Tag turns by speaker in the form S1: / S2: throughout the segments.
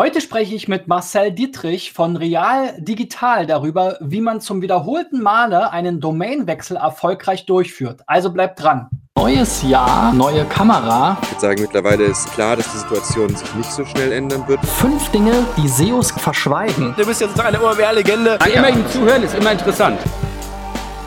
S1: Heute spreche ich mit Marcel Dietrich von Real Digital darüber, wie man zum wiederholten Male einen Domainwechsel erfolgreich durchführt. Also bleibt dran. Neues Jahr, neue Kamera.
S2: Ich würde sagen, mittlerweile ist klar, dass die Situation sich nicht so schnell ändern wird.
S1: Fünf Dinge, die SEOs verschweigen.
S3: Du bist jetzt eine OMR-Legende.
S4: Immer ihm zuhören ist immer interessant.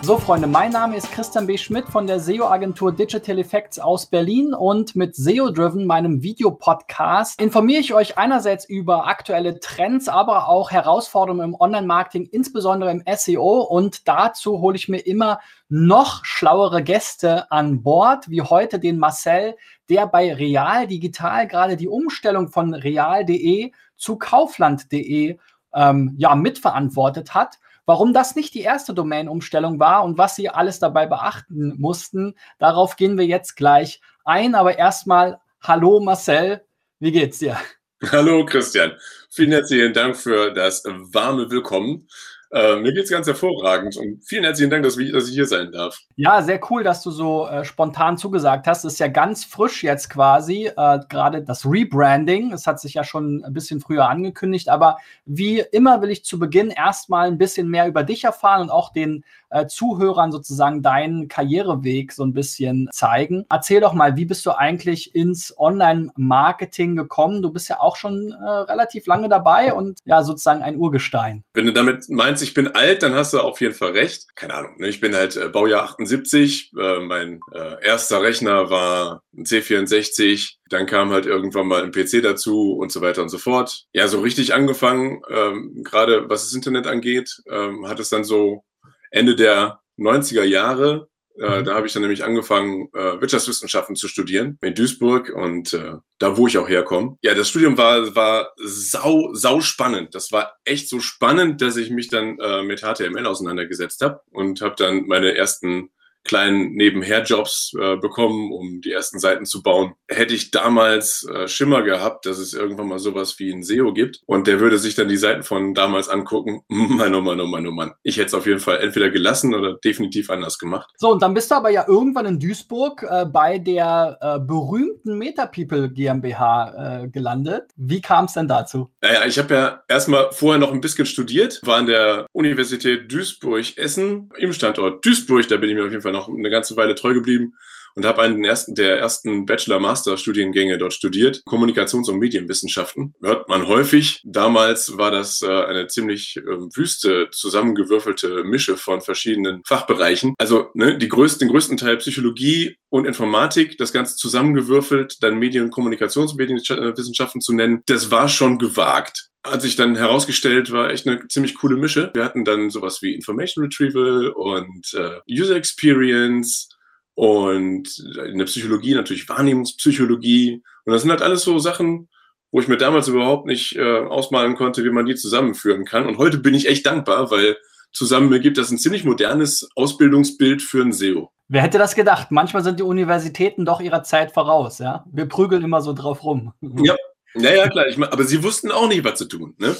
S1: So, Freunde, mein Name ist Christian B. Schmidt von der SEO-Agentur Digital Effects aus Berlin und mit SEO Driven, meinem Videopodcast, informiere ich euch einerseits über aktuelle Trends, aber auch Herausforderungen im Online-Marketing, insbesondere im SEO. Und dazu hole ich mir immer noch schlauere Gäste an Bord, wie heute den Marcel, der bei Real Digital gerade die Umstellung von real.de zu kaufland.de ähm, ja, mitverantwortet hat. Warum das nicht die erste Domain-Umstellung war und was Sie alles dabei beachten mussten, darauf gehen wir jetzt gleich ein. Aber erstmal, hallo Marcel, wie geht's dir?
S5: Hallo Christian, vielen herzlichen Dank für das warme Willkommen. Äh, mir geht's ganz hervorragend und vielen herzlichen Dank, dass, wir, dass ich hier sein darf.
S1: Ja, sehr cool, dass du so äh, spontan zugesagt hast. Ist ja ganz frisch jetzt quasi, äh, gerade das Rebranding. Es hat sich ja schon ein bisschen früher angekündigt, aber wie immer will ich zu Beginn erstmal ein bisschen mehr über dich erfahren und auch den äh, Zuhörern sozusagen deinen Karriereweg so ein bisschen zeigen. Erzähl doch mal, wie bist du eigentlich ins Online-Marketing gekommen? Du bist ja auch schon äh, relativ lange dabei und ja, sozusagen ein Urgestein.
S5: Wenn du damit meinst, ich bin alt, dann hast du auf jeden Fall recht. Keine Ahnung, ne? ich bin halt äh, Baujahr 78. Äh, mein äh, erster Rechner war ein C64. Dann kam halt irgendwann mal ein PC dazu und so weiter und so fort. Ja, so richtig angefangen, ähm, gerade was das Internet angeht, ähm, hat es dann so Ende der 90er Jahre. Äh, mhm. da habe ich dann nämlich angefangen, äh, Wirtschaftswissenschaften zu studieren in Duisburg und äh, da, wo ich auch herkomme. Ja, das Studium war, war sau, sau spannend. Das war echt so spannend, dass ich mich dann äh, mit HTML auseinandergesetzt habe und habe dann meine ersten kleinen Nebenherjobs äh, bekommen, um die ersten Seiten zu bauen. Hätte ich damals äh, Schimmer gehabt, dass es irgendwann mal sowas wie ein SEO gibt und der würde sich dann die Seiten von damals angucken, Mann, oh Mann, oh Mann, oh Mann. Ich hätte es auf jeden Fall entweder gelassen oder definitiv anders gemacht.
S1: So, und dann bist du aber ja irgendwann in Duisburg äh, bei der äh, berühmten MetaPeople GmbH äh, gelandet. Wie kam es denn dazu?
S5: Naja, ich habe ja erstmal vorher noch ein bisschen studiert, war an der Universität Duisburg-Essen im Standort Duisburg, da bin ich mir auf jeden Fall Fall noch eine ganze Weile treu geblieben und habe einen ersten, der ersten Bachelor-Master-Studiengänge dort studiert, Kommunikations- und Medienwissenschaften. Hört man häufig. Damals war das äh, eine ziemlich äh, wüste, zusammengewürfelte Mische von verschiedenen Fachbereichen. Also ne, die größten, den größten Teil Psychologie und Informatik, das Ganze zusammengewürfelt, dann Medien- und Kommunikations- und Medienwissenschaften zu nennen, das war schon gewagt hat sich dann herausgestellt, war echt eine ziemlich coole Mische. Wir hatten dann sowas wie Information Retrieval und äh, User Experience und in der Psychologie natürlich Wahrnehmungspsychologie. Und das sind halt alles so Sachen, wo ich mir damals überhaupt nicht äh, ausmalen konnte, wie man die zusammenführen kann. Und heute bin ich echt dankbar, weil zusammen ergibt das ein ziemlich modernes Ausbildungsbild für ein SEO.
S1: Wer hätte das gedacht? Manchmal sind die Universitäten doch ihrer Zeit voraus, ja? Wir prügeln immer so drauf rum.
S5: Ja, naja, klar, ich mein, aber sie wussten auch nicht, was zu tun. Ne?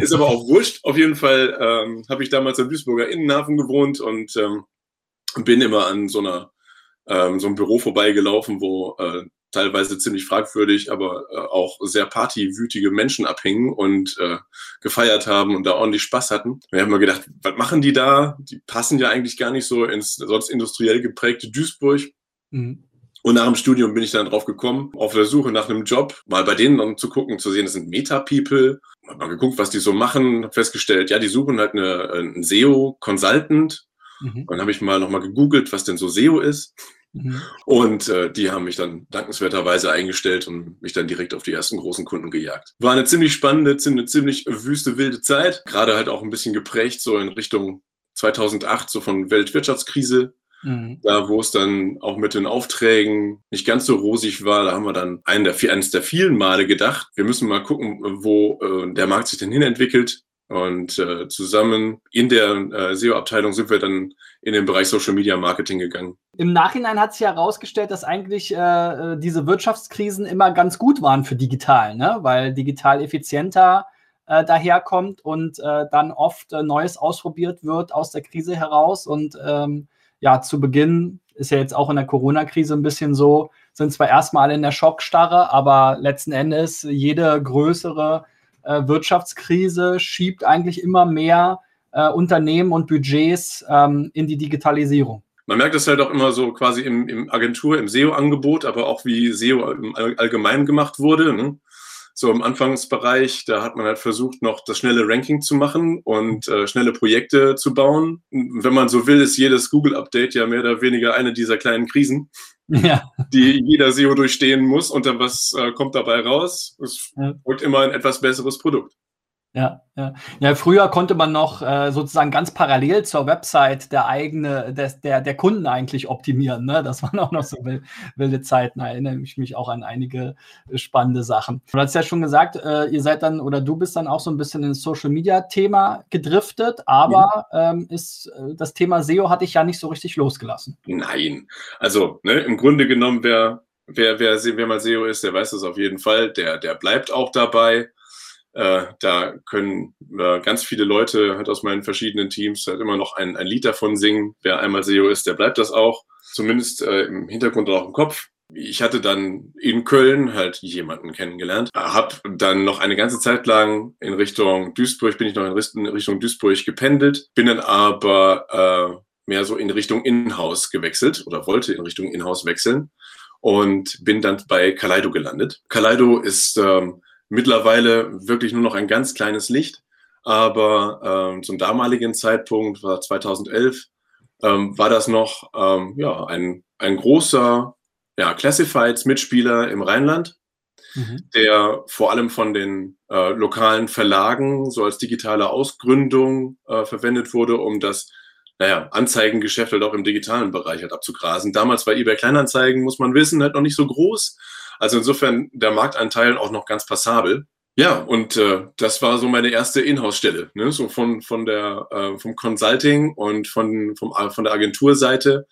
S5: Ist aber auch wurscht. Auf jeden Fall ähm, habe ich damals am Duisburger Innenhafen gewohnt und ähm, bin immer an so einer ähm, so einem Büro vorbeigelaufen, wo äh, teilweise ziemlich fragwürdig, aber äh, auch sehr partywütige Menschen abhängen und äh, gefeiert haben und da ordentlich Spaß hatten. Wir haben mal gedacht, was machen die da? Die passen ja eigentlich gar nicht so ins sonst industriell geprägte Duisburg. Mhm. Und nach dem Studium bin ich dann drauf gekommen, auf der Suche nach einem Job, mal bei denen dann zu gucken, zu sehen, das sind Meta-People. Hab mal geguckt, was die so machen, hab festgestellt, ja, die suchen halt eine, einen SEO-Consultant. Mhm. Und dann habe ich mal nochmal gegoogelt, was denn so SEO ist. Mhm. Und äh, die haben mich dann dankenswerterweise eingestellt und mich dann direkt auf die ersten großen Kunden gejagt. War eine ziemlich spannende, eine ziemlich wüste, wilde Zeit. Gerade halt auch ein bisschen geprägt, so in Richtung 2008, so von Weltwirtschaftskrise Mhm. Da, wo es dann auch mit den Aufträgen nicht ganz so rosig war, da haben wir dann einen der, eines der vielen Male gedacht, wir müssen mal gucken, wo äh, der Markt sich denn hin entwickelt. Und äh, zusammen in der äh, SEO-Abteilung sind wir dann in den Bereich Social Media Marketing gegangen.
S1: Im Nachhinein hat sich herausgestellt, dass eigentlich äh, äh, diese Wirtschaftskrisen immer ganz gut waren für digital, ne? weil digital effizienter äh, daherkommt und äh, dann oft äh, Neues ausprobiert wird aus der Krise heraus und ähm, ja, zu Beginn ist ja jetzt auch in der Corona-Krise ein bisschen so, sind zwar erstmal in der Schockstarre, aber letzten Endes jede größere äh, Wirtschaftskrise schiebt eigentlich immer mehr äh, Unternehmen und Budgets ähm, in die Digitalisierung.
S5: Man merkt das halt auch immer so quasi im, im Agentur, im SEO-Angebot, aber auch wie SEO im Allgemeinen gemacht wurde. Ne? So im Anfangsbereich, da hat man halt versucht, noch das schnelle Ranking zu machen und äh, schnelle Projekte zu bauen. Wenn man so will, ist jedes Google-Update ja mehr oder weniger eine dieser kleinen Krisen, ja. die jeder SEO durchstehen muss. Und dann was äh, kommt dabei raus? Es ja. folgt immer ein etwas besseres Produkt.
S1: Ja, ja. ja, früher konnte man noch äh, sozusagen ganz parallel zur Website der eigene, des, der, der Kunden eigentlich optimieren. Ne? Das waren auch noch so wilde Zeiten. Da erinnere ich mich auch an einige spannende Sachen. Du hast ja schon gesagt, äh, ihr seid dann oder du bist dann auch so ein bisschen ins Social Media Thema gedriftet, aber ja. ähm, ist äh, das Thema SEO hatte ich ja nicht so richtig losgelassen.
S5: Nein, also ne, im Grunde genommen, wer, wer, wer, wer mal SEO ist, der weiß das auf jeden Fall. Der, der bleibt auch dabei. Äh, da können äh, ganz viele Leute halt aus meinen verschiedenen Teams halt immer noch ein, ein Lied davon singen. Wer einmal SEO ist, der bleibt das auch. Zumindest äh, im Hintergrund oder auch im Kopf. Ich hatte dann in Köln halt jemanden kennengelernt, habe dann noch eine ganze Zeit lang in Richtung Duisburg, bin ich noch in Richtung Duisburg gependelt, bin dann aber äh, mehr so in Richtung Inhouse gewechselt oder wollte in Richtung Inhouse wechseln und bin dann bei Kaleido gelandet. Kaleido ist ähm, mittlerweile wirklich nur noch ein ganz kleines Licht. Aber ähm, zum damaligen Zeitpunkt, war 2011, ähm, war das noch ähm, ja, ein, ein großer ja, Classifieds-Mitspieler im Rheinland, mhm. der vor allem von den äh, lokalen Verlagen so als digitale Ausgründung äh, verwendet wurde, um das naja, Anzeigengeschäft halt auch im digitalen Bereich halt abzugrasen. Damals war eBay Kleinanzeigen, muss man wissen, halt noch nicht so groß. Also insofern der Marktanteil auch noch ganz passabel. Ja, und äh, das war so meine erste Inhouse-Stelle, ne? so von, von der, äh, vom Consulting und von, vom, äh, von der Agenturseite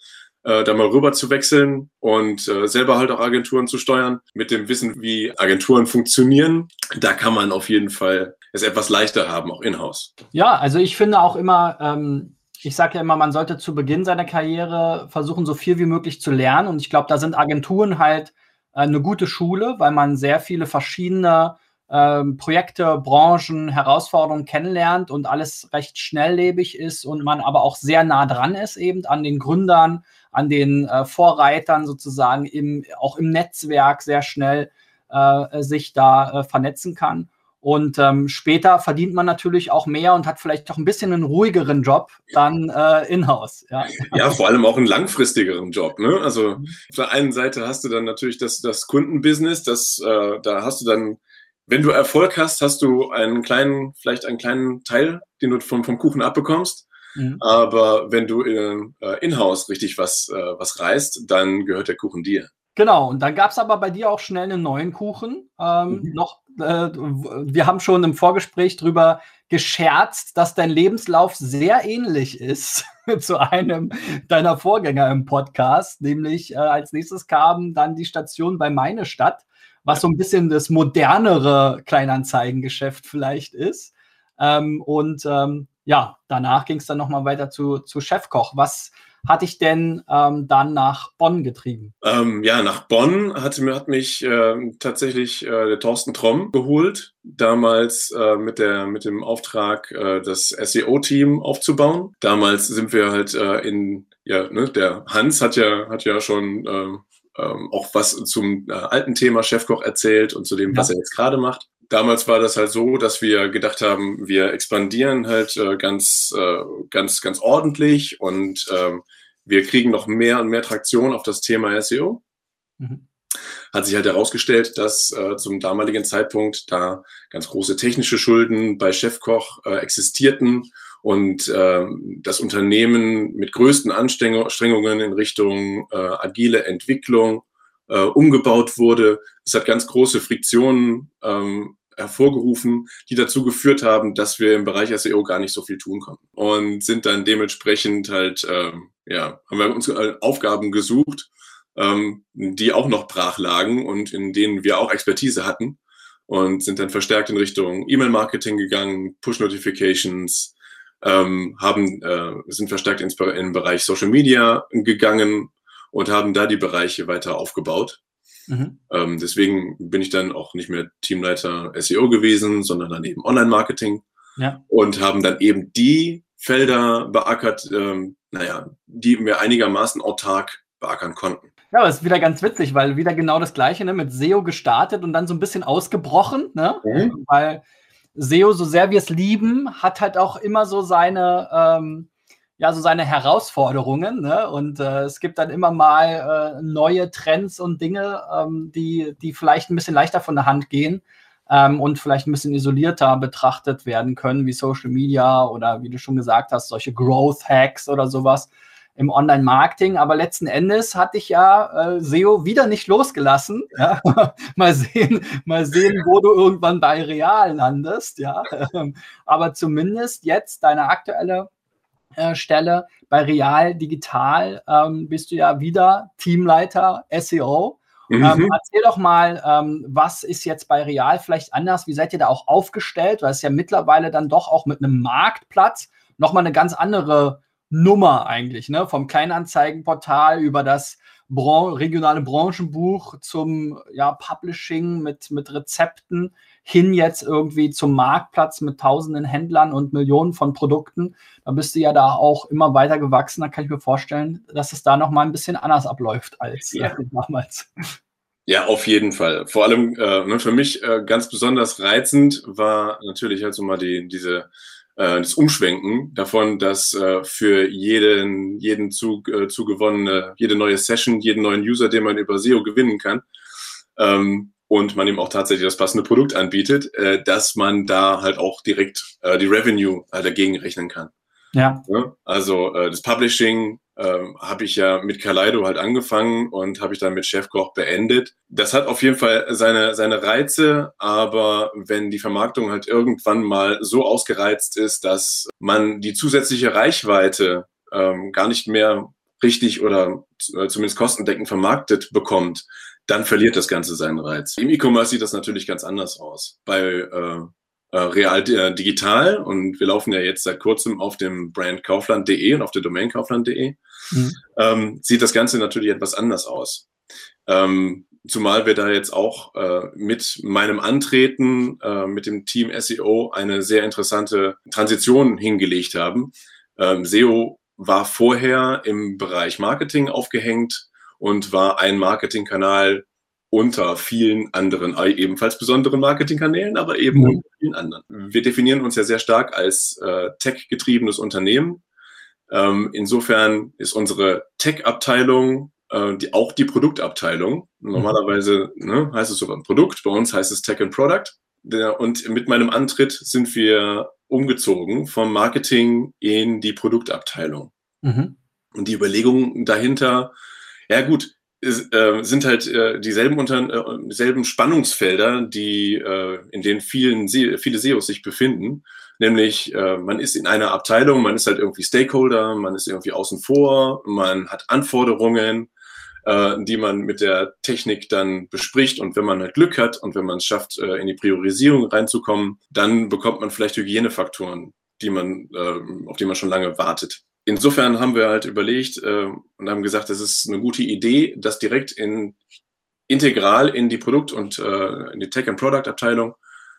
S5: äh, da mal rüber zu wechseln und äh, selber halt auch Agenturen zu steuern, mit dem Wissen, wie Agenturen funktionieren. Da kann man auf jeden Fall es etwas leichter haben, auch in-house.
S1: Ja, also ich finde auch immer, ähm, ich sage ja immer, man sollte zu Beginn seiner Karriere versuchen, so viel wie möglich zu lernen. Und ich glaube, da sind Agenturen halt eine gute Schule, weil man sehr viele verschiedene ähm, Projekte, Branchen, Herausforderungen kennenlernt und alles recht schnelllebig ist und man aber auch sehr nah dran ist eben an den Gründern, an den äh, Vorreitern sozusagen, im, auch im Netzwerk sehr schnell äh, sich da äh, vernetzen kann. Und ähm, später verdient man natürlich auch mehr und hat vielleicht auch ein bisschen einen ruhigeren Job dann äh, in-house.
S5: Ja. ja, vor allem auch einen langfristigeren Job. Ne? Also mhm. auf der einen Seite hast du dann natürlich das, das Kundenbusiness, das, äh, da hast du dann, wenn du Erfolg hast, hast du einen kleinen, vielleicht einen kleinen Teil, den du vom, vom Kuchen abbekommst. Mhm. Aber wenn du in, äh, in-house richtig was, äh, was reißt, dann gehört der Kuchen dir.
S1: Genau, und dann gab es aber bei dir auch schnell einen neuen Kuchen. Ähm, mhm. Noch, äh, wir haben schon im Vorgespräch drüber gescherzt, dass dein Lebenslauf sehr ähnlich ist zu einem deiner Vorgänger im Podcast. Nämlich äh, als nächstes kam dann die Station bei Meine Stadt, was so ein bisschen das modernere Kleinanzeigengeschäft vielleicht ist. Ähm, und ähm, ja, danach ging es dann nochmal weiter zu, zu Chefkoch. Was hat dich denn ähm, dann nach Bonn getrieben?
S5: Ähm, ja, nach Bonn hat, hat mich äh, tatsächlich äh, der Thorsten Tromm geholt, damals äh, mit, der, mit dem Auftrag, äh, das SEO-Team aufzubauen. Damals sind wir halt äh, in, ja, ne, der Hans hat ja, hat ja schon ähm, ähm auch was zum äh, alten Thema Chefkoch erzählt und zu dem, ja. was er jetzt gerade macht damals war das halt so, dass wir gedacht haben, wir expandieren halt äh, ganz, äh, ganz, ganz ordentlich und ähm, wir kriegen noch mehr und mehr Traktion auf das Thema SEO. Mhm. Hat sich halt herausgestellt, dass äh, zum damaligen Zeitpunkt da ganz große technische Schulden bei Chefkoch äh, existierten und äh, das Unternehmen mit größten Anstrengungen in Richtung äh, agile Entwicklung äh, umgebaut wurde. Es hat ganz große Friktionen ähm, hervorgerufen, die dazu geführt haben, dass wir im Bereich SEO gar nicht so viel tun konnten. Und sind dann dementsprechend halt, ähm, ja, haben wir uns Aufgaben gesucht, ähm, die auch noch brach lagen und in denen wir auch Expertise hatten und sind dann verstärkt in Richtung E-Mail-Marketing gegangen, Push-Notifications, ähm, haben, äh, sind verstärkt ins, in den Bereich Social Media gegangen und haben da die Bereiche weiter aufgebaut. Mhm. Ähm, deswegen bin ich dann auch nicht mehr Teamleiter SEO gewesen, sondern dann eben Online-Marketing. Ja. Und haben dann eben die Felder beackert, ähm, naja, die wir einigermaßen autark beackern konnten.
S1: Ja, aber es ist wieder ganz witzig, weil wieder genau das Gleiche, ne, mit SEO gestartet und dann so ein bisschen ausgebrochen, ne? Mhm. Weil SEO, so sehr wir es lieben, hat halt auch immer so seine, ähm, ja, so seine Herausforderungen. Ne? Und äh, es gibt dann immer mal äh, neue Trends und Dinge, ähm, die, die vielleicht ein bisschen leichter von der Hand gehen ähm, und vielleicht ein bisschen isolierter betrachtet werden können, wie Social Media oder wie du schon gesagt hast, solche Growth Hacks oder sowas im Online-Marketing. Aber letzten Endes hatte ich ja äh, SEO wieder nicht losgelassen. Ja? mal sehen, mal sehen, wo du irgendwann bei Real landest. Ja, aber zumindest jetzt deine aktuelle äh, Stelle bei Real Digital ähm, bist du ja wieder Teamleiter SEO. Mhm. Ähm, erzähl doch mal, ähm, was ist jetzt bei Real vielleicht anders? Wie seid ihr da auch aufgestellt? Weil es ja mittlerweile dann doch auch mit einem Marktplatz nochmal eine ganz andere Nummer eigentlich, ne? Vom Kleinanzeigenportal über das Bran regionale Branchenbuch zum ja, Publishing mit, mit Rezepten hin jetzt irgendwie zum Marktplatz mit tausenden Händlern und Millionen von Produkten. Da bist du ja da auch immer weiter gewachsen. Da kann ich mir vorstellen, dass es da noch mal ein bisschen anders abläuft als ja. äh, damals.
S5: Ja, auf jeden Fall. Vor allem äh, ne, für mich äh, ganz besonders reizend war natürlich halt so mal die, diese äh, das Umschwenken davon, dass äh, für jeden, jeden zu, äh, zugewonnene, jede neue Session, jeden neuen User, den man über SEO gewinnen kann, ähm, und man ihm auch tatsächlich das passende Produkt anbietet, äh, dass man da halt auch direkt äh, die Revenue äh, dagegen rechnen kann. Ja. ja also äh, das Publishing ähm, habe ich ja mit Kaleido halt angefangen und habe ich dann mit Chefkoch beendet. Das hat auf jeden Fall seine, seine Reize, aber wenn die Vermarktung halt irgendwann mal so ausgereizt ist, dass man die zusätzliche Reichweite ähm, gar nicht mehr richtig oder äh, zumindest kostendeckend vermarktet bekommt, dann verliert das Ganze seinen Reiz. Im E-Commerce sieht das natürlich ganz anders aus. Bei äh, äh, Real äh, Digital und wir laufen ja jetzt seit kurzem auf dem Brand Kaufland.de und auf der Domain Kaufland.de, mhm. ähm, sieht das Ganze natürlich etwas anders aus. Ähm, zumal wir da jetzt auch äh, mit meinem Antreten äh, mit dem Team SEO eine sehr interessante Transition hingelegt haben. Ähm, SEO war vorher im Bereich Marketing aufgehängt und war ein Marketingkanal unter vielen anderen, äh, ebenfalls besonderen Marketingkanälen, aber eben mhm. unter vielen anderen. Wir definieren uns ja sehr stark als äh, tech-getriebenes Unternehmen. Ähm, insofern ist unsere Tech-Abteilung äh, die, auch die Produktabteilung. Mhm. Normalerweise ne, heißt es sogar Produkt, bei uns heißt es Tech and Product. Der, und mit meinem Antritt sind wir umgezogen vom Marketing in die Produktabteilung. Mhm. Und die Überlegungen dahinter, ja gut, sind halt äh, dieselben, unter, äh, dieselben Spannungsfelder, die, äh, in denen vielen, viele SEOs sich befinden. Nämlich, äh, man ist in einer Abteilung, man ist halt irgendwie Stakeholder, man ist irgendwie außen vor, man hat Anforderungen, äh, die man mit der Technik dann bespricht. Und wenn man halt Glück hat und wenn man es schafft, äh, in die Priorisierung reinzukommen, dann bekommt man vielleicht Hygienefaktoren, die man, äh, auf die man schon lange wartet insofern haben wir halt überlegt äh, und haben gesagt, es ist eine gute Idee, das direkt in integral in die Produkt- und äh, in die Tech- and Product-Abteilung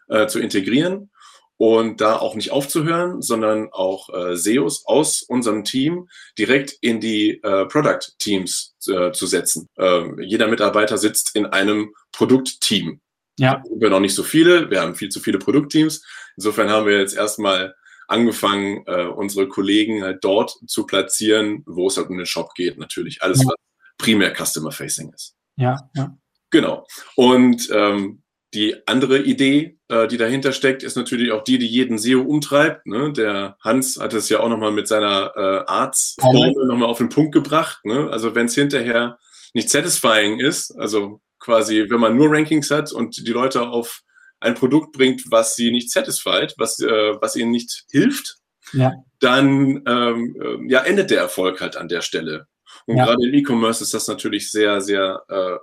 S5: äh, zu integrieren und da auch nicht aufzuhören, sondern auch äh, SEOs aus unserem Team direkt in die äh, Product-Teams äh, zu setzen. Äh, jeder Mitarbeiter sitzt in einem Produktteam. Ja. Wir haben noch nicht so viele, wir haben viel zu viele Produktteams. Insofern haben wir jetzt erstmal angefangen, äh, unsere Kollegen halt dort zu platzieren, wo es halt um den Shop geht, natürlich. Alles, ja. was primär Customer-Facing ist.
S1: Ja, ja.
S5: Genau. Und ähm, die andere Idee, äh, die dahinter steckt, ist natürlich auch die, die jeden SEO umtreibt. Ne? Der Hans hat es ja auch nochmal mit seiner äh, Arztformel nochmal auf den Punkt gebracht. Ne? Also wenn es hinterher nicht satisfying ist, also quasi, wenn man nur Rankings hat und die Leute auf ein Produkt bringt, was sie nicht satisfied, was, äh, was ihnen nicht hilft, ja. dann ähm, äh, ja, endet der Erfolg halt an der Stelle. Und ja. gerade im E-Commerce ist das natürlich sehr, sehr, äh,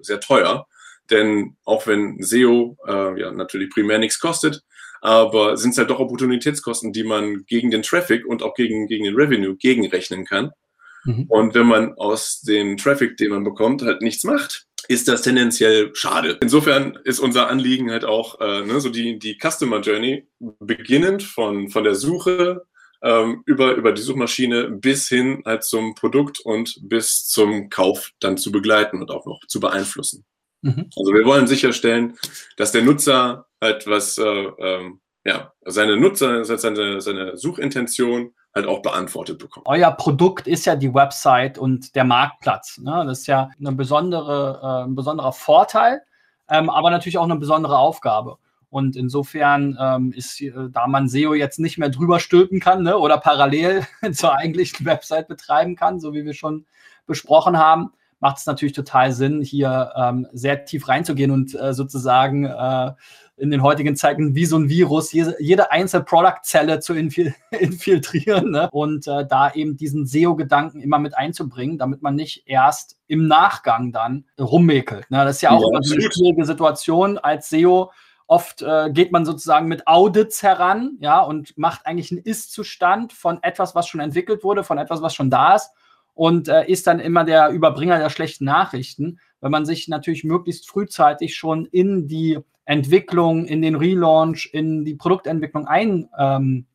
S5: sehr teuer. Denn auch wenn SEO äh, ja natürlich primär nichts kostet, aber sind es halt doch Opportunitätskosten, die man gegen den Traffic und auch gegen, gegen den Revenue gegenrechnen kann. Mhm. Und wenn man aus dem Traffic, den man bekommt, halt nichts macht, ist das tendenziell schade. Insofern ist unser Anliegen halt auch äh, ne, so die, die Customer Journey beginnend von, von der Suche ähm, über, über die Suchmaschine bis hin halt zum Produkt und bis zum Kauf dann zu begleiten und auch noch zu beeinflussen. Mhm. Also wir wollen sicherstellen, dass der Nutzer halt was, äh, ähm, ja, seine Nutzer, seine, seine Suchintention halt auch beantwortet bekommt.
S1: Euer Produkt ist ja die Website und der Marktplatz. Ne? Das ist ja eine besondere, äh, ein besonderer Vorteil, ähm, aber natürlich auch eine besondere Aufgabe. Und insofern ähm, ist, äh, da man SEO jetzt nicht mehr drüber stülpen kann ne, oder parallel zur eigentlichen Website betreiben kann, so wie wir schon besprochen haben, macht es natürlich total Sinn, hier ähm, sehr tief reinzugehen und äh, sozusagen äh, in den heutigen Zeiten wie so ein Virus jede, jede einzelne Product-Zelle zu infil infiltrieren ne? und äh, da eben diesen SEO-Gedanken immer mit einzubringen, damit man nicht erst im Nachgang dann rummäkelt. Ne? Das ist ja auch ja, eine schwierige Situation als SEO. Oft äh, geht man sozusagen mit Audits heran, ja, und macht eigentlich einen Ist-Zustand von etwas, was schon entwickelt wurde, von etwas, was schon da ist und äh, ist dann immer der Überbringer der schlechten Nachrichten. Wenn man sich natürlich möglichst frühzeitig schon in die Entwicklung, in den Relaunch, in die Produktentwicklung ein, ähm,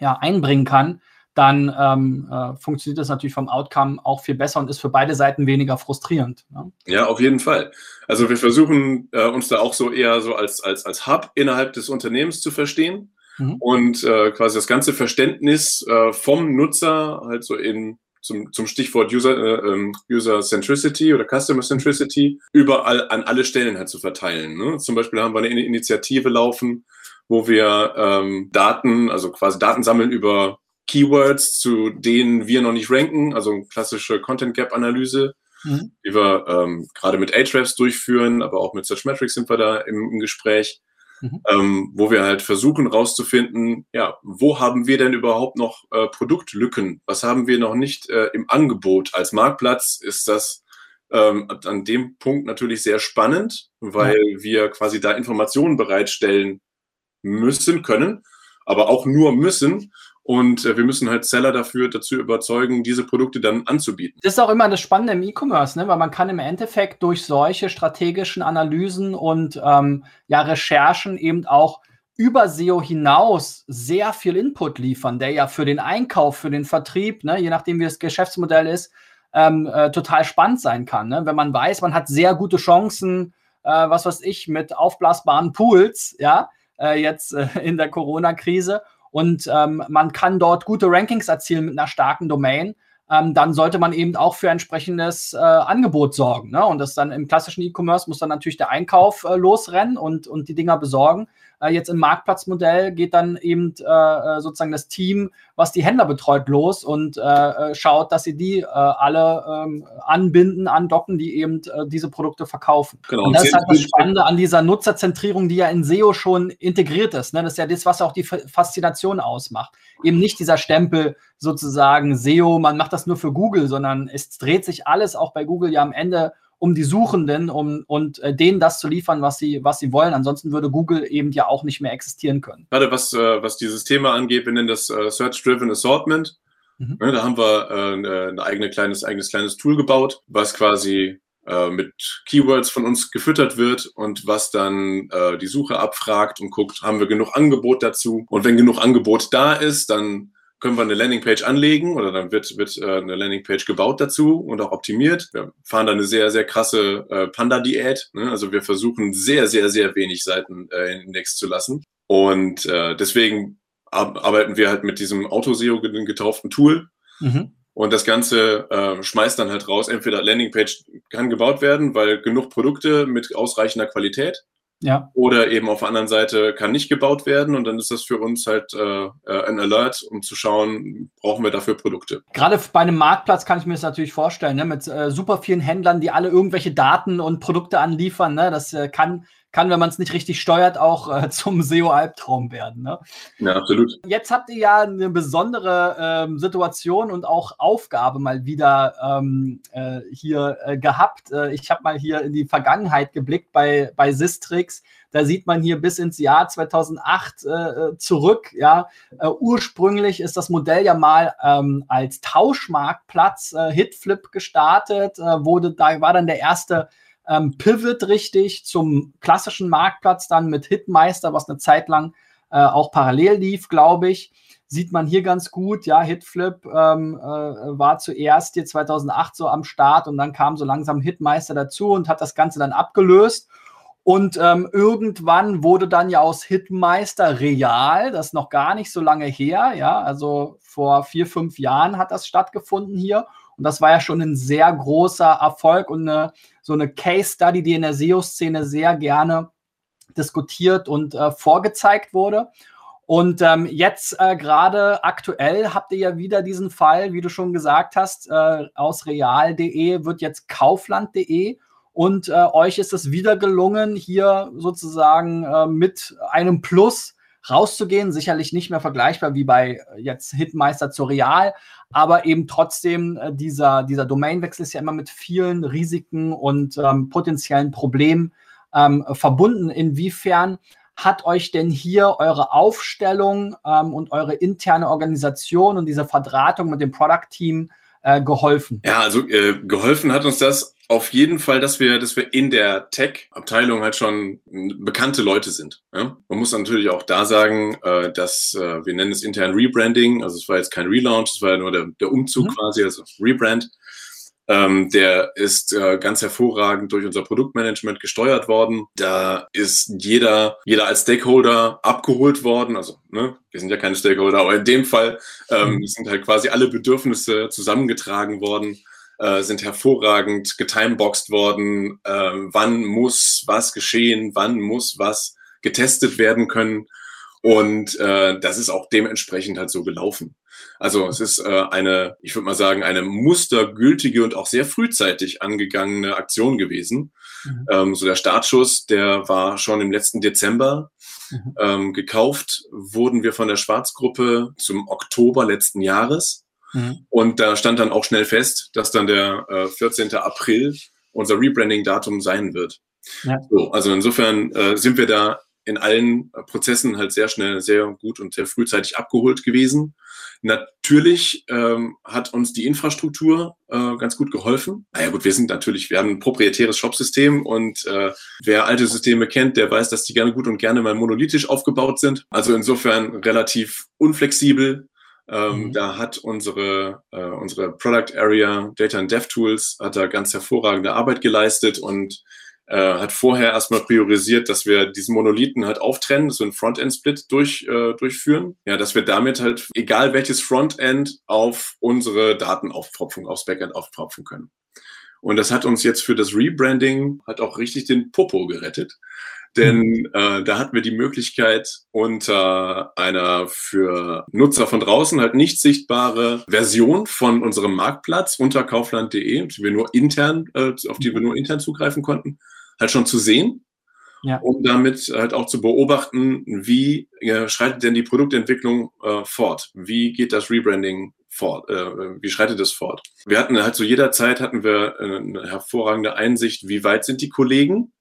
S1: ja, einbringen kann, dann ähm, äh, funktioniert das natürlich vom Outcome auch viel besser und ist für beide Seiten weniger frustrierend.
S5: Ne? Ja, auf jeden Fall. Also wir versuchen äh, uns da auch so eher so als, als, als Hub innerhalb des Unternehmens zu verstehen mhm. und äh, quasi das ganze Verständnis äh, vom Nutzer halt so in zum, zum Stichwort User, äh, ähm, User Centricity oder Customer Centricity überall an alle Stellen halt zu verteilen. Ne? Zum Beispiel haben wir eine Initiative laufen, wo wir ähm, Daten, also quasi Daten sammeln über Keywords, zu denen wir noch nicht ranken, also klassische Content Gap Analyse, mhm. die wir ähm, gerade mit Ahrefs durchführen, aber auch mit Searchmetrics sind wir da im, im Gespräch mhm. ähm, wo wir halt versuchen rauszufinden, ja, wo haben wir denn überhaupt noch äh, Produktlücken? Was haben wir noch nicht äh, im Angebot? Als Marktplatz ist das ähm, an dem Punkt natürlich sehr spannend, weil ja. wir quasi da Informationen bereitstellen müssen, können, aber auch nur müssen, und äh, wir müssen halt Seller dafür dazu überzeugen, diese Produkte dann anzubieten.
S1: Das ist auch immer das Spannende im E-Commerce, ne? weil man kann im Endeffekt durch solche strategischen Analysen und ähm, ja, Recherchen eben auch über SEO hinaus sehr viel Input liefern, der ja für den Einkauf, für den Vertrieb, ne, je nachdem wie das Geschäftsmodell ist, ähm, äh, total spannend sein kann. Ne? Wenn man weiß, man hat sehr gute Chancen, äh, was weiß ich, mit aufblasbaren Pools, ja, äh, jetzt äh, in der Corona-Krise und ähm, man kann dort gute Rankings erzielen mit einer starken Domain, ähm, dann sollte man eben auch für entsprechendes äh, Angebot sorgen. Ne? Und das dann im klassischen E-Commerce muss dann natürlich der Einkauf äh, losrennen und, und die Dinger besorgen. Äh, jetzt im Marktplatzmodell geht dann eben äh, äh, sozusagen das Team, was die Händler betreut, los und äh, schaut, dass sie die alle ähm, anbinden, andocken, die eben diese Produkte verkaufen. Genau. Und das ist halt das Spannende an dieser Nutzerzentrierung, die ja in SEO schon integriert ist. Ne? Das ist ja das, was auch die Faszination ausmacht. Eben nicht dieser Stempel sozusagen SEO, man macht das nur für Google, sondern es dreht sich alles auch bei Google ja am Ende um die Suchenden um, und äh, denen das zu liefern, was sie, was sie wollen. Ansonsten würde Google eben ja auch nicht mehr existieren können.
S5: Gerade was, äh, was dieses Thema angeht, wir nennen das äh, Search-Driven Assortment. Mhm. Ja, da haben wir äh, ein eigene kleines, eigenes kleines Tool gebaut, was quasi äh, mit Keywords von uns gefüttert wird und was dann äh, die Suche abfragt und guckt, haben wir genug Angebot dazu. Und wenn genug Angebot da ist, dann können wir eine Landingpage anlegen oder dann wird, wird äh, eine Landingpage gebaut dazu und auch optimiert. Wir fahren da eine sehr, sehr krasse äh, Panda-Diät. Ne? Also wir versuchen sehr, sehr, sehr wenig Seiten äh, in Index zu lassen. Und äh, deswegen arbeiten wir halt mit diesem Autoseo getauften Tool. Mhm. Und das Ganze äh, schmeißt dann halt raus, entweder Landingpage kann gebaut werden, weil genug Produkte mit ausreichender Qualität ja. Oder eben auf der anderen Seite kann nicht gebaut werden und dann ist das für uns halt äh, äh, ein Alert, um zu schauen, brauchen wir dafür Produkte.
S1: Gerade bei einem Marktplatz kann ich mir das natürlich vorstellen, ne? mit äh, super vielen Händlern, die alle irgendwelche Daten und Produkte anliefern. Ne? Das äh, kann kann, wenn man es nicht richtig steuert, auch äh, zum SEO-Albtraum werden. Ne?
S5: Ja, absolut.
S1: Jetzt habt ihr ja eine besondere ähm, Situation und auch Aufgabe mal wieder ähm, äh, hier äh, gehabt. Äh, ich habe mal hier in die Vergangenheit geblickt bei, bei Sistrix. Da sieht man hier bis ins Jahr 2008 äh, äh, zurück. Ja, ursprünglich ist das Modell ja mal ähm, als Tauschmarktplatz Hitflip gestartet. wurde da war dann der erste ähm, Pivot richtig zum klassischen Marktplatz dann mit Hitmeister, was eine Zeit lang äh, auch parallel lief, glaube ich. Sieht man hier ganz gut, ja, Hitflip ähm, äh, war zuerst hier 2008 so am Start und dann kam so langsam Hitmeister dazu und hat das Ganze dann abgelöst. Und ähm, irgendwann wurde dann ja aus Hitmeister real, das ist noch gar nicht so lange her, ja, also vor vier, fünf Jahren hat das stattgefunden hier. Und das war ja schon ein sehr großer Erfolg und eine, so eine Case Study, die in der SEO-Szene sehr gerne diskutiert und äh, vorgezeigt wurde. Und ähm, jetzt äh, gerade aktuell habt ihr ja wieder diesen Fall, wie du schon gesagt hast, äh, aus real.de wird jetzt kaufland.de und äh, euch ist es wieder gelungen, hier sozusagen äh, mit einem Plus rauszugehen. Sicherlich nicht mehr vergleichbar wie bei äh, jetzt Hitmeister zu Real, aber eben trotzdem äh, dieser, dieser Domainwechsel ist ja immer mit vielen Risiken und ähm, potenziellen Problemen ähm, verbunden. Inwiefern hat euch denn hier eure Aufstellung ähm, und eure interne Organisation und diese Verdrahtung mit dem Product Team äh, geholfen?
S5: Ja, also äh, geholfen hat uns das auf jeden Fall, dass wir, dass wir in der Tech-Abteilung halt schon bekannte Leute sind. Ja? Man muss natürlich auch da sagen, äh, dass äh, wir nennen es intern Rebranding, also es war jetzt kein Relaunch, es war ja nur der, der Umzug mhm. quasi, also Rebrand. Ähm, der ist äh, ganz hervorragend durch unser Produktmanagement gesteuert worden. Da ist jeder, jeder als Stakeholder abgeholt worden. Also, ne, wir sind ja keine Stakeholder, aber in dem Fall ähm, mhm. sind halt quasi alle Bedürfnisse zusammengetragen worden. Äh, sind hervorragend getimeboxt worden. Äh, wann muss was geschehen? Wann muss was getestet werden können? Und äh, das ist auch dementsprechend halt so gelaufen. Also es ist äh, eine, ich würde mal sagen, eine mustergültige und auch sehr frühzeitig angegangene Aktion gewesen. Mhm. Ähm, so der Startschuss, der war schon im letzten Dezember mhm. ähm, gekauft, wurden wir von der Schwarzgruppe zum Oktober letzten Jahres. Mhm. Und da stand dann auch schnell fest, dass dann der äh, 14. April unser Rebranding-Datum sein wird. Ja. So, also insofern äh, sind wir da in allen Prozessen halt sehr schnell, sehr gut und sehr frühzeitig abgeholt gewesen. Natürlich ähm, hat uns die Infrastruktur äh, ganz gut geholfen. Naja gut, wir sind natürlich, wir haben ein proprietäres Shopsystem und äh, wer alte Systeme kennt, der weiß, dass die gerne gut und gerne mal monolithisch aufgebaut sind. Also insofern relativ unflexibel. Ähm, mhm. Da hat unsere, äh, unsere Product Area Data and Dev Tools hat da ganz hervorragende Arbeit geleistet und äh, hat vorher erstmal priorisiert, dass wir diesen Monolithen halt auftrennen, so einen Frontend-Split durch, äh, durchführen. Ja, dass wir damit halt, egal welches Frontend, auf unsere Datenaufpropfung, aufs Backend aufpropfen können. Und das hat uns jetzt für das Rebranding hat auch richtig den Popo gerettet. Denn mhm. äh, da hatten wir die Möglichkeit, unter einer für Nutzer von draußen halt nicht sichtbare Version von unserem Marktplatz unter kaufland.de, die wir nur intern, äh, auf die wir nur intern zugreifen konnten, halt schon zu sehen. Ja. Um damit halt auch zu beobachten, wie äh, schreitet denn die Produktentwicklung äh, fort? Wie geht das Rebranding fort? Äh, wie schreitet es fort? Wir hatten halt zu jeder Zeit hatten wir äh, eine hervorragende Einsicht, wie weit sind die Kollegen?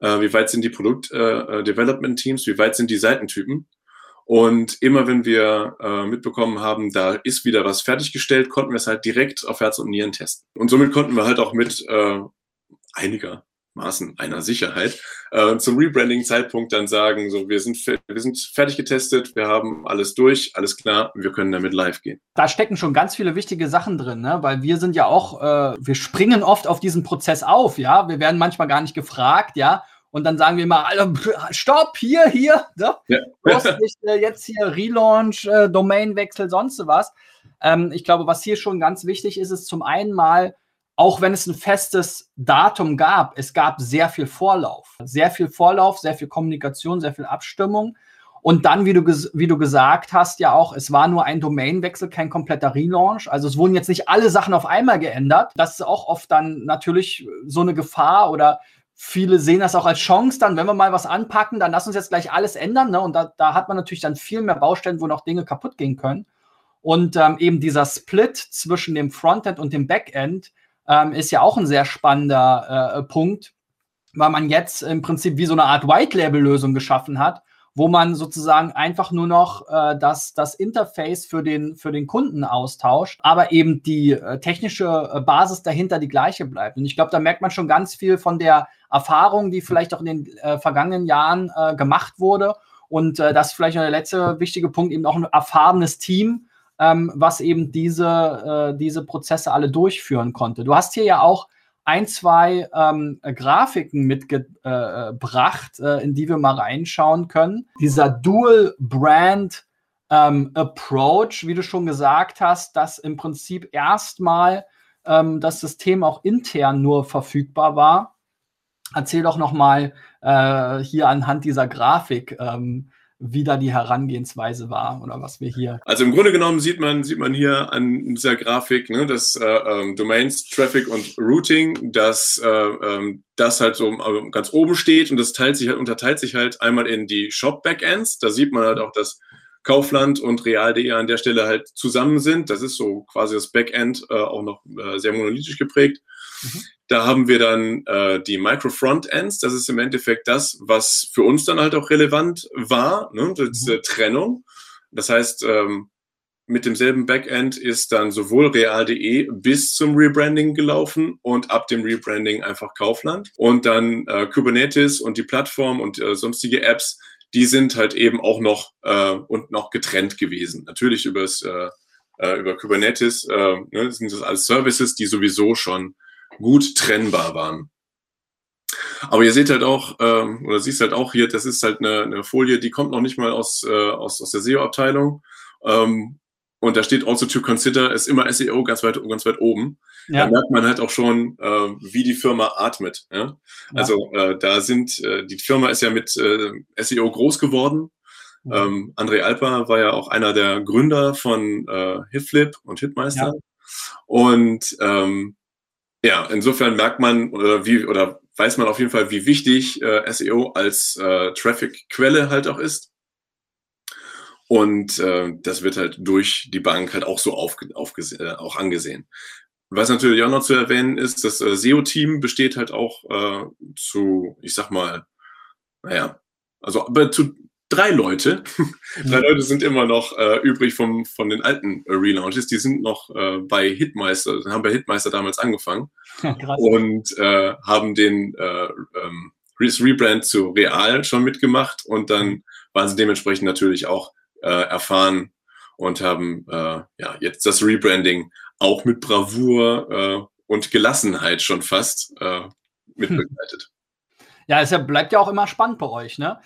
S5: Äh, wie weit sind die Produkt-Development-Teams? Äh, wie weit sind die Seitentypen? Und immer wenn wir äh, mitbekommen haben, da ist wieder was fertiggestellt, konnten wir es halt direkt auf Herz und Nieren testen. Und somit konnten wir halt auch mit äh, einiger Maßen einer Sicherheit äh, zum Rebranding-Zeitpunkt dann sagen, so wir sind, wir sind fertig getestet, wir haben alles durch, alles klar, wir können damit live gehen.
S1: Da stecken schon ganz viele wichtige Sachen drin, ne? weil wir sind ja auch, äh, wir springen oft auf diesen Prozess auf, ja, wir werden manchmal gar nicht gefragt, ja, und dann sagen wir mal, Alter, stopp, hier, hier, ne? ja. nicht, äh, jetzt hier Relaunch, äh, Domainwechsel, sonst was. Ähm, ich glaube, was hier schon ganz wichtig ist, ist zum einen mal, auch wenn es ein festes Datum gab, es gab sehr viel Vorlauf. Sehr viel Vorlauf, sehr viel Kommunikation, sehr viel Abstimmung. Und dann, wie du, wie du gesagt hast, ja auch, es war nur ein Domainwechsel, kein kompletter Relaunch. Also es wurden jetzt nicht alle Sachen auf einmal geändert. Das ist auch oft dann natürlich so eine Gefahr oder viele sehen das auch als Chance dann, wenn wir mal was anpacken, dann lass uns jetzt gleich alles ändern. Ne? Und da, da hat man natürlich dann viel mehr Baustellen, wo noch Dinge kaputt gehen können. Und ähm, eben dieser Split zwischen dem Frontend und dem Backend, ähm, ist ja auch ein sehr spannender äh, Punkt, weil man jetzt im Prinzip wie so eine Art White-Label-Lösung geschaffen hat, wo man sozusagen einfach nur noch äh, das, das Interface für den, für den Kunden austauscht, aber eben die äh, technische äh, Basis dahinter die gleiche bleibt. Und ich glaube, da merkt man schon ganz viel von der Erfahrung, die vielleicht auch in den äh, vergangenen Jahren äh, gemacht wurde. Und äh, das ist vielleicht noch der letzte wichtige Punkt, eben auch ein erfahrenes Team, ähm, was eben diese, diese Prozesse alle durchführen konnte. Du hast hier ja auch ein, zwei ähm, Grafiken mitgebracht, äh, in die wir mal reinschauen können. Dieser Dual Brand ähm, Approach, wie du schon gesagt hast, dass im Prinzip erstmal ähm, das System auch intern nur verfügbar war. Erzähl doch noch mal äh, hier anhand dieser Grafik, ähm, wie da die Herangehensweise war oder was wir hier.
S5: Also im Grunde genommen sieht man, sieht man hier an dieser Grafik, ne, dass äh, ähm, Domains, Traffic und Routing, dass äh, ähm, das halt so äh, ganz oben steht und das teilt sich halt, unterteilt sich halt einmal in die Shop-Backends. Da sieht man halt auch, dass Kaufland und Real.de an der Stelle halt zusammen sind. Das ist so quasi das Backend äh, auch noch äh, sehr monolithisch geprägt. Mhm. Da haben wir dann äh, die Micro-Frontends. Das ist im Endeffekt das, was für uns dann halt auch relevant war, ne? diese mhm. Trennung. Das heißt, ähm, mit demselben Backend ist dann sowohl real.de bis zum Rebranding gelaufen und ab dem Rebranding einfach Kaufland. Und dann äh, Kubernetes und die Plattform und äh, sonstige Apps, die sind halt eben auch noch äh, und noch getrennt gewesen. Natürlich übers, äh, äh über Kubernetes äh, ne, sind das alles Services, die sowieso schon gut trennbar waren. Aber ihr seht halt auch, ähm, oder siehst halt auch hier, das ist halt eine, eine Folie, die kommt noch nicht mal aus, äh, aus, aus der SEO-Abteilung. Ähm, und da steht also to consider ist immer SEO ganz weit, ganz weit oben. Ja. Da merkt man halt auch schon, äh, wie die Firma atmet. Ja? ja. Also äh, da sind, äh, die Firma ist ja mit äh, SEO groß geworden. Mhm. Ähm, André Alper war ja auch einer der Gründer von äh, Hitflip und Hitmeister. Ja. Und ähm, ja, insofern merkt man oder wie oder weiß man auf jeden Fall, wie wichtig äh, SEO als äh, Traffic-Quelle halt auch ist. Und äh, das wird halt durch die Bank halt auch so aufge, aufge, äh, auch angesehen. Was natürlich auch noch zu erwähnen ist, das äh, SEO-Team besteht halt auch äh, zu, ich sag mal, naja, also aber zu drei Leute. drei Leute sind immer noch äh, übrig vom, von den alten äh, Relaunches. Die sind noch äh, bei Hitmeister, haben bei Hitmeister damals angefangen und äh, haben den äh, ähm, Rebrand zu Real schon mitgemacht und dann waren sie dementsprechend natürlich auch äh, erfahren und haben äh, ja jetzt das Rebranding auch mit Bravour äh, und Gelassenheit schon fast äh, mitbegleitet.
S1: Ja, es bleibt ja auch immer spannend bei euch, ne?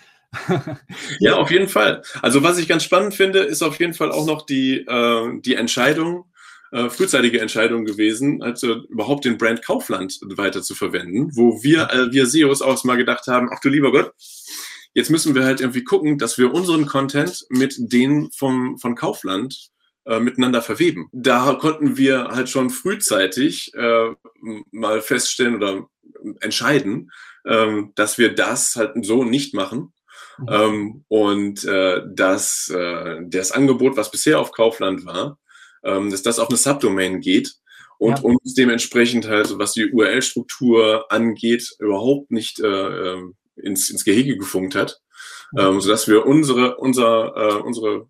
S5: Ja, auf jeden Fall. Also was ich ganz spannend finde, ist auf jeden Fall auch noch die, äh, die Entscheidung, äh, frühzeitige Entscheidung gewesen, also überhaupt den Brand Kaufland weiter zu verwenden, wo wir, äh, wir SEOs auch mal gedacht haben, ach du lieber Gott, jetzt müssen wir halt irgendwie gucken, dass wir unseren Content mit den vom, von Kaufland äh, miteinander verweben. Da konnten wir halt schon frühzeitig äh, mal feststellen oder entscheiden, ähm, dass wir das halt so nicht machen Mhm. Ähm, und äh, dass äh, das Angebot, was bisher auf Kaufland war, ähm, dass das auf eine Subdomain geht und ja. uns dementsprechend halt, was die URL-Struktur angeht, überhaupt nicht äh, ähm, ins, ins Gehege gefunkt hat, mhm. ähm, sodass wir unsere, unser, äh, unsere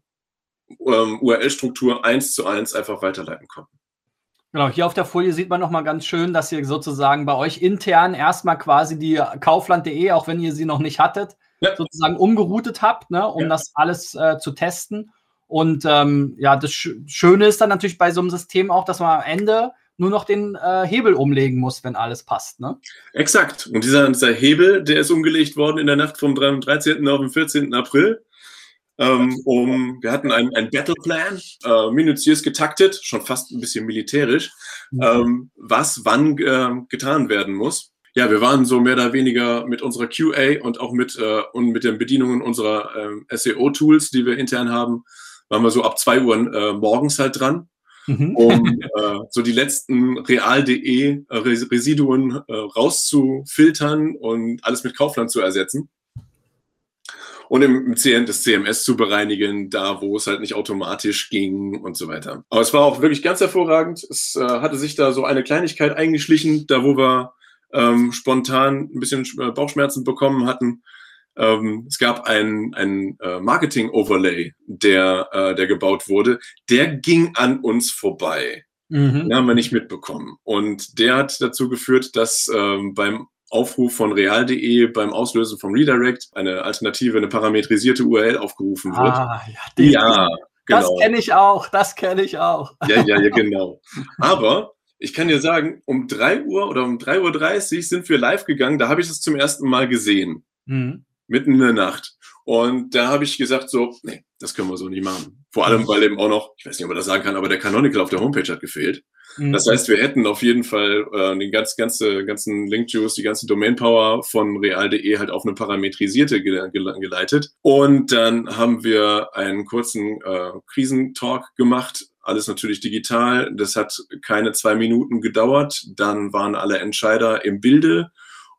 S5: ähm, URL-Struktur eins zu eins einfach weiterleiten konnten.
S1: Genau, hier auf der Folie sieht man nochmal ganz schön, dass ihr sozusagen bei euch intern erstmal quasi die kaufland.de, auch wenn ihr sie noch nicht hattet, ja. sozusagen umgeroutet habt, ne, um ja. das alles äh, zu testen. Und ähm, ja, das Sch Schöne ist dann natürlich bei so einem System auch, dass man am Ende nur noch den äh, Hebel umlegen muss, wenn alles passt. Ne?
S5: Exakt. Und dieser, dieser Hebel, der ist umgelegt worden in der Nacht vom 13. auf den 14. April. Ähm, um, wir hatten einen, einen Battleplan, äh, minutiös getaktet, schon fast ein bisschen militärisch, mhm. ähm, was wann äh, getan werden muss ja, wir waren so mehr oder weniger mit unserer QA und auch mit, äh, und mit den Bedienungen unserer äh, SEO-Tools, die wir intern haben, waren wir so ab zwei Uhr äh, morgens halt dran, mhm. um äh, so die letzten real.de äh, Residuen äh, rauszufiltern und alles mit Kaufland zu ersetzen. Und im CN das CMS zu bereinigen, da wo es halt nicht automatisch ging und so weiter. Aber es war auch wirklich ganz hervorragend. Es äh, hatte sich da so eine Kleinigkeit eingeschlichen, da wo wir ähm, spontan ein bisschen äh, Bauchschmerzen bekommen hatten, ähm, es gab ein, ein äh, Marketing-Overlay, der, äh, der gebaut wurde, der ging an uns vorbei. Mhm. Den haben wir nicht mitbekommen. Und der hat dazu geführt, dass ähm, beim Aufruf von real.de beim Auslösen vom Redirect eine alternative, eine parametrisierte URL aufgerufen wird. Ah,
S1: ja, ja genau. Das kenne ich auch, das kenne ich auch.
S5: Ja, ja, ja, genau. Aber ich kann dir sagen, um 3 Uhr oder um 3.30 Uhr sind wir live gegangen, da habe ich das zum ersten Mal gesehen. Mhm. Mitten in der Nacht. Und da habe ich gesagt, so, nee, das können wir so nicht machen. Vor allem, weil eben auch noch, ich weiß nicht, ob man das sagen kann, aber der Canonical auf der Homepage hat gefehlt. Mhm. Das heißt, wir hätten auf jeden Fall äh, den ganz, ganze, ganzen Link-Juice, die ganze Domain-Power von real.de halt auf eine parametrisierte ge ge geleitet. Und dann haben wir einen kurzen äh, Krisentalk gemacht, alles natürlich digital. Das hat keine zwei Minuten gedauert. Dann waren alle Entscheider im Bilde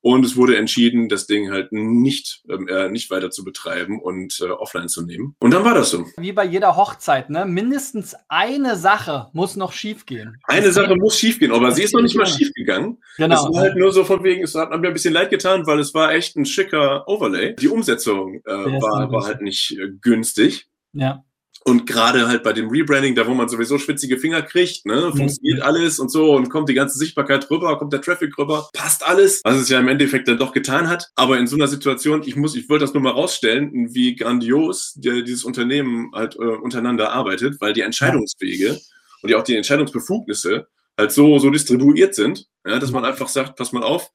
S5: und es wurde entschieden, das Ding halt nicht, ähm, äh, nicht weiter zu betreiben und äh, offline zu nehmen. Und dann war das so.
S1: Wie bei jeder Hochzeit, ne? Mindestens eine Sache muss noch schiefgehen.
S5: Eine das Sache muss schiefgehen, aber sie ist noch nicht mal schiefgegangen. Genau. Es war halt nur so von wegen, es hat mir ein bisschen leid getan, weil es war echt ein schicker Overlay. Die Umsetzung äh, war, war halt nicht äh, günstig.
S1: Ja.
S5: Und gerade halt bei dem Rebranding, da wo man sowieso schwitzige Finger kriegt, ne, funktioniert mhm. alles und so und kommt die ganze Sichtbarkeit rüber, kommt der Traffic rüber, passt alles, was es ja im Endeffekt dann doch getan hat. Aber in so einer Situation, ich muss, ich wollte das nur mal rausstellen, wie grandios dieses Unternehmen halt äh, untereinander arbeitet, weil die Entscheidungswege und ja auch die Entscheidungsbefugnisse halt so, so distribuiert sind, ja, dass man einfach sagt, pass mal auf,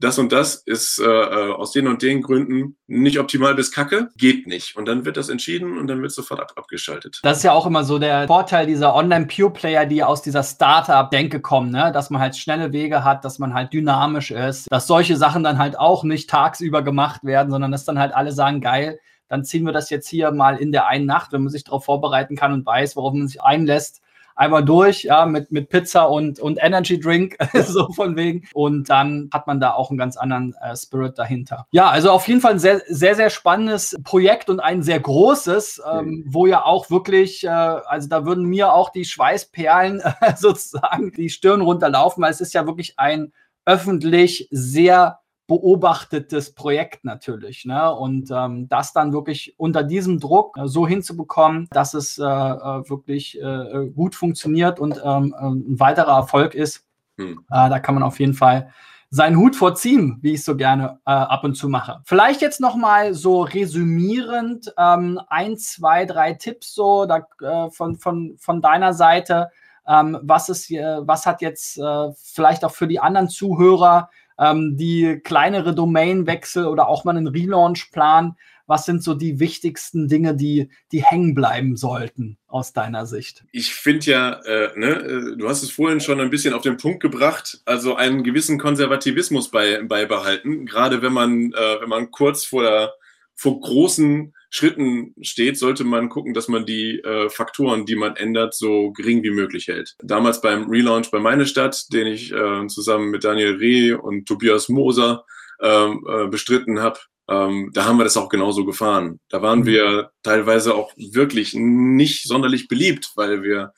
S5: das und das ist äh, äh, aus den und den Gründen nicht optimal bis kacke, geht nicht. Und dann wird das entschieden und dann wird sofort ab abgeschaltet.
S1: Das ist ja auch immer so der Vorteil dieser Online-Pure-Player, die aus dieser Startup-Denke kommen, ne? dass man halt schnelle Wege hat, dass man halt dynamisch ist, dass solche Sachen dann halt auch nicht tagsüber gemacht werden, sondern dass dann halt alle sagen, geil, dann ziehen wir das jetzt hier mal in der einen Nacht, wenn man sich darauf vorbereiten kann und weiß, worauf man sich einlässt einmal durch, ja, mit, mit Pizza und, und Energy Drink, so von wegen. Und dann hat man da auch einen ganz anderen äh, Spirit dahinter. Ja, also auf jeden Fall ein sehr, sehr, sehr spannendes Projekt und ein sehr großes, ähm, wo ja auch wirklich, äh, also da würden mir auch die Schweißperlen äh, sozusagen die Stirn runterlaufen, weil es ist ja wirklich ein öffentlich sehr beobachtetes Projekt natürlich. Ne? Und ähm, das dann wirklich unter diesem Druck äh, so hinzubekommen, dass es äh, äh wirklich äh, gut funktioniert und ähm, äh, ein weiterer Erfolg ist, hm. äh, da kann man auf jeden Fall seinen Hut vorziehen, wie ich so gerne äh, ab und zu mache. Vielleicht jetzt noch mal so resümierend ähm, ein, zwei, drei Tipps so da, äh, von, von, von deiner Seite. Ähm, was ist, äh, was hat jetzt äh, vielleicht auch für die anderen Zuhörer ähm, die kleinere Domainwechsel oder auch mal einen Relaunch-Plan? Was sind so die wichtigsten Dinge, die, die hängen bleiben sollten aus deiner Sicht?
S5: Ich finde ja, äh, ne, äh, du hast es vorhin schon ein bisschen auf den Punkt gebracht, also einen gewissen Konservativismus bei, beibehalten, gerade wenn man, äh, wenn man kurz vor der, vor großen Schritten steht, sollte man gucken, dass man die äh, Faktoren, die man ändert, so gering wie möglich hält. Damals beim Relaunch bei Meine Stadt, den ich äh, zusammen mit Daniel Reh und Tobias Moser ähm, äh, bestritten habe, ähm, da haben wir das auch genauso gefahren. Da waren wir teilweise auch wirklich nicht sonderlich beliebt, weil wir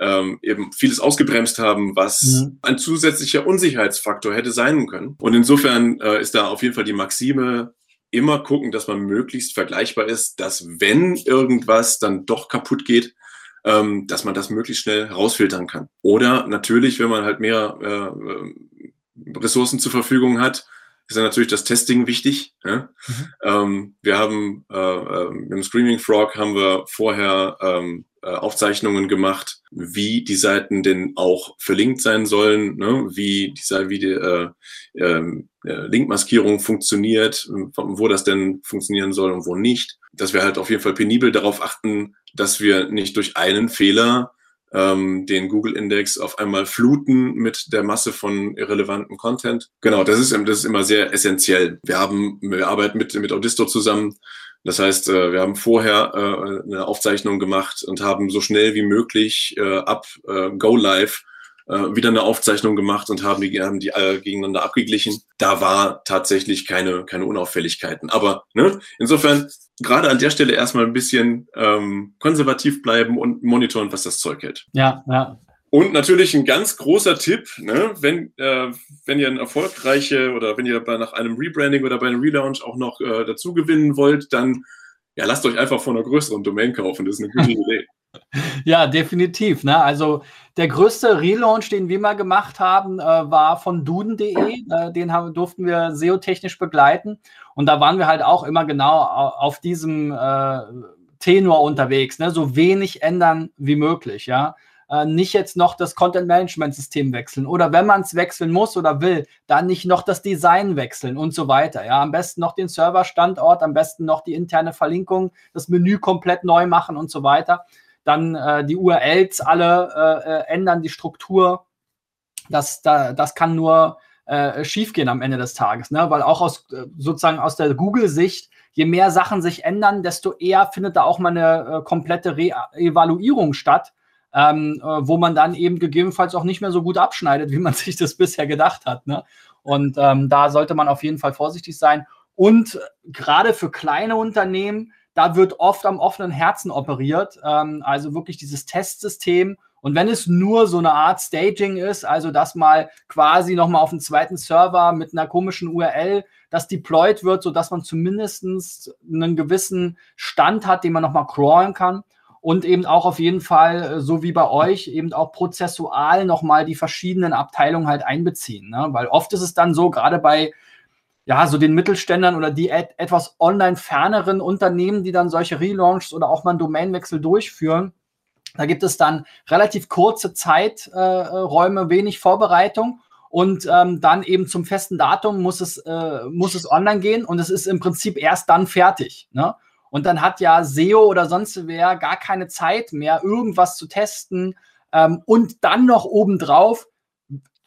S5: ähm, eben vieles ausgebremst haben, was mhm. ein zusätzlicher Unsicherheitsfaktor hätte sein können. Und insofern äh, ist da auf jeden Fall die Maxime, immer gucken, dass man möglichst vergleichbar ist, dass wenn irgendwas dann doch kaputt geht, ähm, dass man das möglichst schnell rausfiltern kann. Oder natürlich, wenn man halt mehr äh, Ressourcen zur Verfügung hat, ist ja natürlich das Testing wichtig. Ja? Mhm. Ähm, wir haben äh, im Screaming Frog haben wir vorher ähm, äh, Aufzeichnungen gemacht, wie die Seiten denn auch verlinkt sein sollen, ne? wie die, wie die äh, äh, Linkmaskierung funktioniert, wo das denn funktionieren soll und wo nicht. Dass wir halt auf jeden Fall penibel darauf achten, dass wir nicht durch einen Fehler ähm, den Google-Index auf einmal fluten mit der Masse von irrelevantem Content. Genau, das ist, das ist immer sehr essentiell. Wir haben, wir arbeiten mit, mit Audisto zusammen. Das heißt, äh, wir haben vorher äh, eine Aufzeichnung gemacht und haben so schnell wie möglich äh, ab Go Live wieder eine Aufzeichnung gemacht und haben die, haben die alle gegeneinander abgeglichen. Da war tatsächlich keine, keine Unauffälligkeiten. Aber ne, insofern gerade an der Stelle erstmal ein bisschen ähm, konservativ bleiben und monitoren, was das Zeug hält.
S1: Ja, ja.
S5: Und natürlich ein ganz großer Tipp, ne, wenn, äh, wenn ihr ein erfolgreiche oder wenn ihr bei, nach einem Rebranding oder bei einem Relaunch auch noch äh, dazu gewinnen wollt, dann ja, lasst euch einfach von einer größeren Domain kaufen. Das ist eine gute Idee.
S1: Ja, definitiv. Ne? Also der größte Relaunch, den wir mal gemacht haben, äh, war von duden.de. Äh, den haben, durften wir SEO-technisch begleiten. Und da waren wir halt auch immer genau auf diesem äh, Tenor unterwegs. Ne? So wenig ändern wie möglich. Ja äh, nicht jetzt noch das Content-Management-System wechseln oder wenn man es wechseln muss oder will, dann nicht noch das Design wechseln und so weiter. Ja, am besten noch den Serverstandort, am besten noch die interne Verlinkung, das Menü komplett neu machen und so weiter. Dann äh, die URLs alle äh, äh, ändern, die Struktur. Das, da, das kann nur äh, schiefgehen am Ende des Tages, ne? weil auch aus äh, sozusagen aus der Google-Sicht, je mehr Sachen sich ändern, desto eher findet da auch mal eine äh, komplette Re-Evaluierung statt ähm, äh, wo man dann eben gegebenenfalls auch nicht mehr so gut abschneidet, wie man sich das bisher gedacht hat. Ne? Und ähm, da sollte man auf jeden Fall vorsichtig sein. Und gerade für kleine Unternehmen, da wird oft am offenen Herzen operiert. Ähm, also wirklich dieses Testsystem. Und wenn es nur so eine Art Staging ist, also dass mal quasi nochmal auf dem zweiten Server mit einer komischen URL das deployed wird, sodass man zumindest einen gewissen Stand hat, den man nochmal crawlen kann und eben auch auf jeden Fall, äh, so wie bei euch, eben auch prozessual nochmal die verschiedenen Abteilungen halt einbeziehen. Ne? Weil oft ist es dann so, gerade bei ja, so den Mittelständern oder die et etwas online ferneren Unternehmen, die dann solche Relaunches oder auch mal einen Domainwechsel durchführen, da gibt es dann relativ kurze Zeiträume, äh, wenig Vorbereitung und ähm, dann eben zum festen Datum muss es, äh, muss es online gehen und es ist im Prinzip erst dann fertig. Ne? Und dann hat ja SEO oder sonst wer gar keine Zeit mehr, irgendwas zu testen. Ähm, und dann noch obendrauf,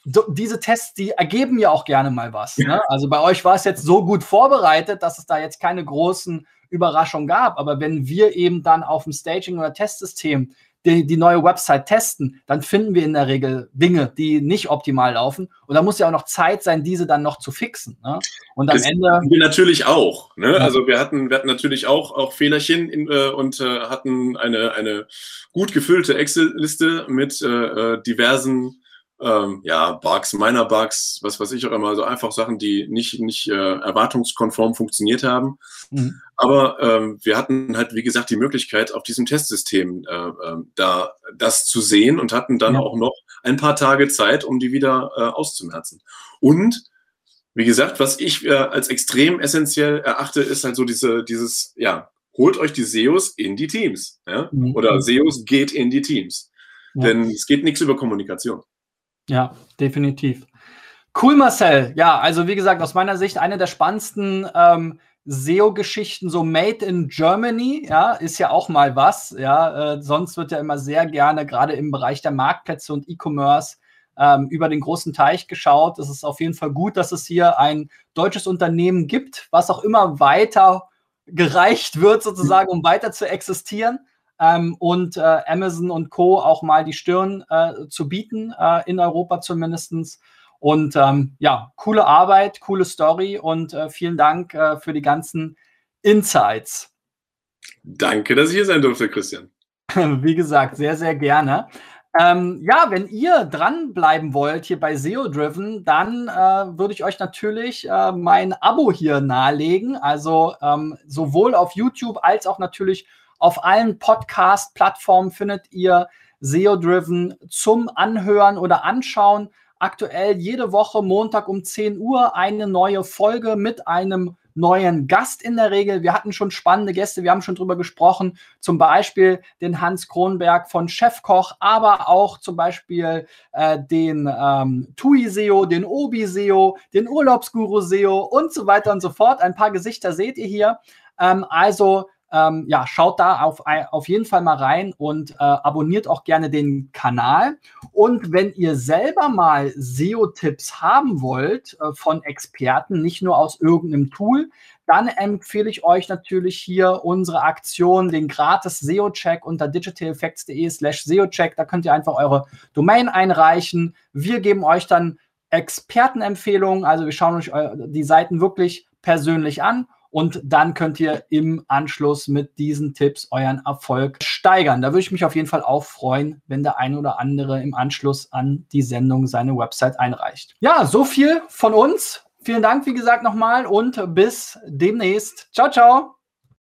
S1: so, diese Tests, die ergeben ja auch gerne mal was. Ne? Also bei euch war es jetzt so gut vorbereitet, dass es da jetzt keine großen Überraschungen gab. Aber wenn wir eben dann auf dem Staging- oder Testsystem die, die neue Website testen, dann finden wir in der Regel Dinge, die nicht optimal laufen. Und da muss ja auch noch Zeit sein, diese dann noch zu fixen. Ne? Und am
S5: das
S1: Ende.
S5: Wir natürlich auch. Ne? Ja. Also wir hatten, wir hatten natürlich auch, auch Fehlerchen in, äh, und äh, hatten eine, eine gut gefüllte Excel-Liste mit äh, äh diversen ähm, ja, Bugs, meiner Bugs, was weiß ich auch immer, so einfach Sachen, die nicht, nicht äh, erwartungskonform funktioniert haben. Mhm. Aber ähm, wir hatten halt, wie gesagt, die Möglichkeit, auf diesem Testsystem äh, äh, da das zu sehen und hatten dann ja. auch noch ein paar Tage Zeit, um die wieder äh, auszumerzen. Und wie gesagt, was ich äh, als extrem essentiell erachte, ist halt so diese, dieses, ja, holt euch die SEOs in die Teams. Ja? Mhm. Oder SEOs geht in die Teams. Ja. Denn es geht nichts über Kommunikation.
S1: Ja, definitiv. Cool, Marcel. Ja, also wie gesagt, aus meiner Sicht eine der spannendsten ähm, SEO-Geschichten, so Made in Germany, ja, ist ja auch mal was. Ja, äh, sonst wird ja immer sehr gerne, gerade im Bereich der Marktplätze und E-Commerce, ähm, über den großen Teich geschaut. Es ist auf jeden Fall gut, dass es hier ein deutsches Unternehmen gibt, was auch immer weiter gereicht wird, sozusagen, um weiter zu existieren ähm, und äh, Amazon und Co. auch mal die Stirn äh, zu bieten, äh, in Europa zumindest. Und ähm, ja, coole Arbeit, coole Story und äh, vielen Dank äh, für die ganzen Insights.
S5: Danke, dass ich hier sein durfte, Christian.
S1: Wie gesagt, sehr, sehr gerne. Ähm, ja, wenn ihr dranbleiben wollt hier bei SEO Driven, dann äh, würde ich euch natürlich äh, mein Abo hier nahelegen. Also ähm, sowohl auf YouTube als auch natürlich auf allen Podcast-Plattformen findet ihr SEO-Driven zum Anhören oder Anschauen. Aktuell jede Woche Montag um 10 Uhr eine neue Folge mit einem neuen Gast in der Regel. Wir hatten schon spannende Gäste, wir haben schon drüber gesprochen, zum Beispiel den Hans Kronberg von Chefkoch, aber auch zum Beispiel äh, den ähm, TUI SEO, den Obi SEO, den Urlaubsguru SEO und so weiter und so fort. Ein paar Gesichter seht ihr hier. Ähm, also ähm, ja, schaut da auf, auf jeden Fall mal rein und äh, abonniert auch gerne den Kanal. Und wenn ihr selber mal SEO-Tipps haben wollt äh, von Experten, nicht nur aus irgendeinem Tool, dann empfehle ich euch natürlich hier unsere Aktion, den gratis SEO-Check unter digitaleffects.de slash SEO-Check. Da könnt ihr einfach eure Domain einreichen. Wir geben euch dann Expertenempfehlungen. Also wir schauen euch die Seiten wirklich persönlich an Und dann könnt ihr im Anschluss mit diesen Tipps euren Erfolg steigern. Da würde ich mich auf jeden Fall auch freuen, wenn der ein oder andere im Anschluss an die Sendung seine Website einreicht. Ja, so viel von uns. Vielen Dank, wie gesagt, nochmal und bis demnächst. Ciao, ciao.